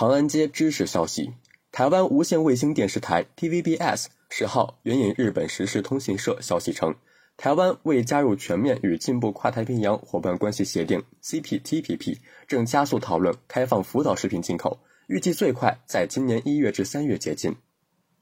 长安街知识消息：台湾无线卫星电视台 TVBS 十号援引日本时事通讯社消息称，台湾为加入全面与进步跨太平洋伙伴关系协定 （CPTPP），正加速讨论开放福岛食品进口，预计最快在今年一月至三月解禁。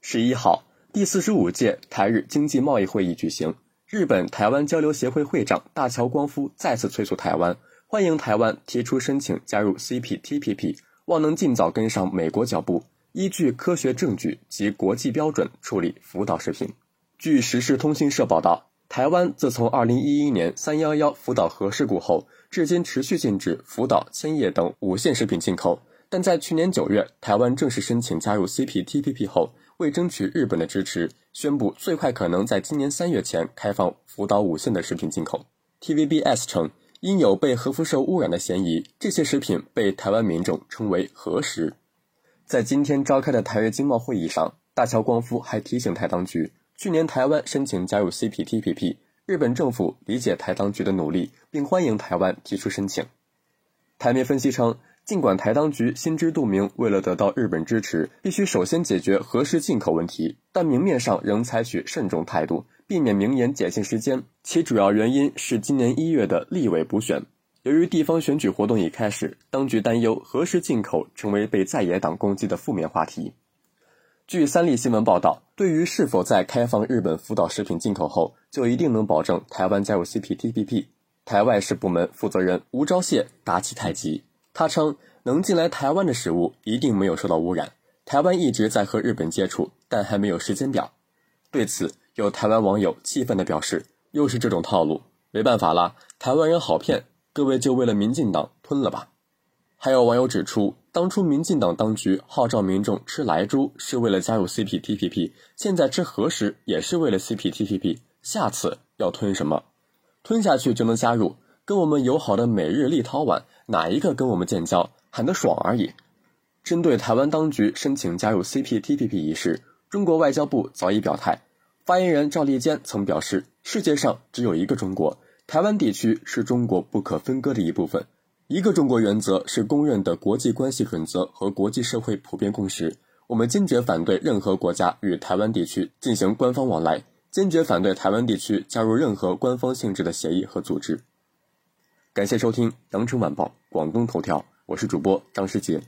十一号，第四十五届台日经济贸易会议举行，日本台湾交流协会会长大桥光夫再次催促台湾，欢迎台湾提出申请加入 CPTPP。望能尽早跟上美国脚步，依据科学证据及国际标准处理福岛食品。据时事通讯社报道，台湾自从2011年311福岛核事故后，至今持续禁止福岛、千叶等五线食品进口。但在去年九月，台湾正式申请加入 CPTPP 后，为争取日本的支持，宣布最快可能在今年三月前开放福岛五线的食品进口。TVBS 称。因有被核辐射污染的嫌疑，这些食品被台湾民众称为“核食”。在今天召开的台日经贸会议上，大桥光夫还提醒台当局，去年台湾申请加入 CPTPP，日本政府理解台当局的努力，并欢迎台湾提出申请。台媒分析称，尽管台当局心知肚明，为了得到日本支持，必须首先解决核食进口问题，但明面上仍采取慎重态度。避免明言解禁时间，其主要原因是今年一月的立委补选。由于地方选举活动已开始，当局担忧何时进口成为被在野党攻击的负面话题。据三立新闻报道，对于是否在开放日本福岛食品进口后就一定能保证台湾加入 CPTPP，台外事部门负责人吴钊燮打起太极。他称，能进来台湾的食物一定没有受到污染。台湾一直在和日本接触，但还没有时间表。对此，有台湾网友气愤地表示：“又是这种套路，没办法啦，台湾人好骗，各位就为了民进党吞了吧。”还有网友指出，当初民进党当局号召民众吃莱猪是为了加入 CPTPP，现在吃核食也是为了 CPTPP，下次要吞什么？吞下去就能加入？跟我们友好的美日立陶宛哪一个跟我们建交？喊得爽而已。针对台湾当局申请加入 CPTPP 一事，中国外交部早已表态。发言人赵立坚曾表示：“世界上只有一个中国，台湾地区是中国不可分割的一部分。一个中国原则是公认的国际关系准则和国际社会普遍共识。我们坚决反对任何国家与台湾地区进行官方往来，坚决反对台湾地区加入任何官方性质的协议和组织。”感谢收听《羊城晚报广东头条》，我是主播张世杰。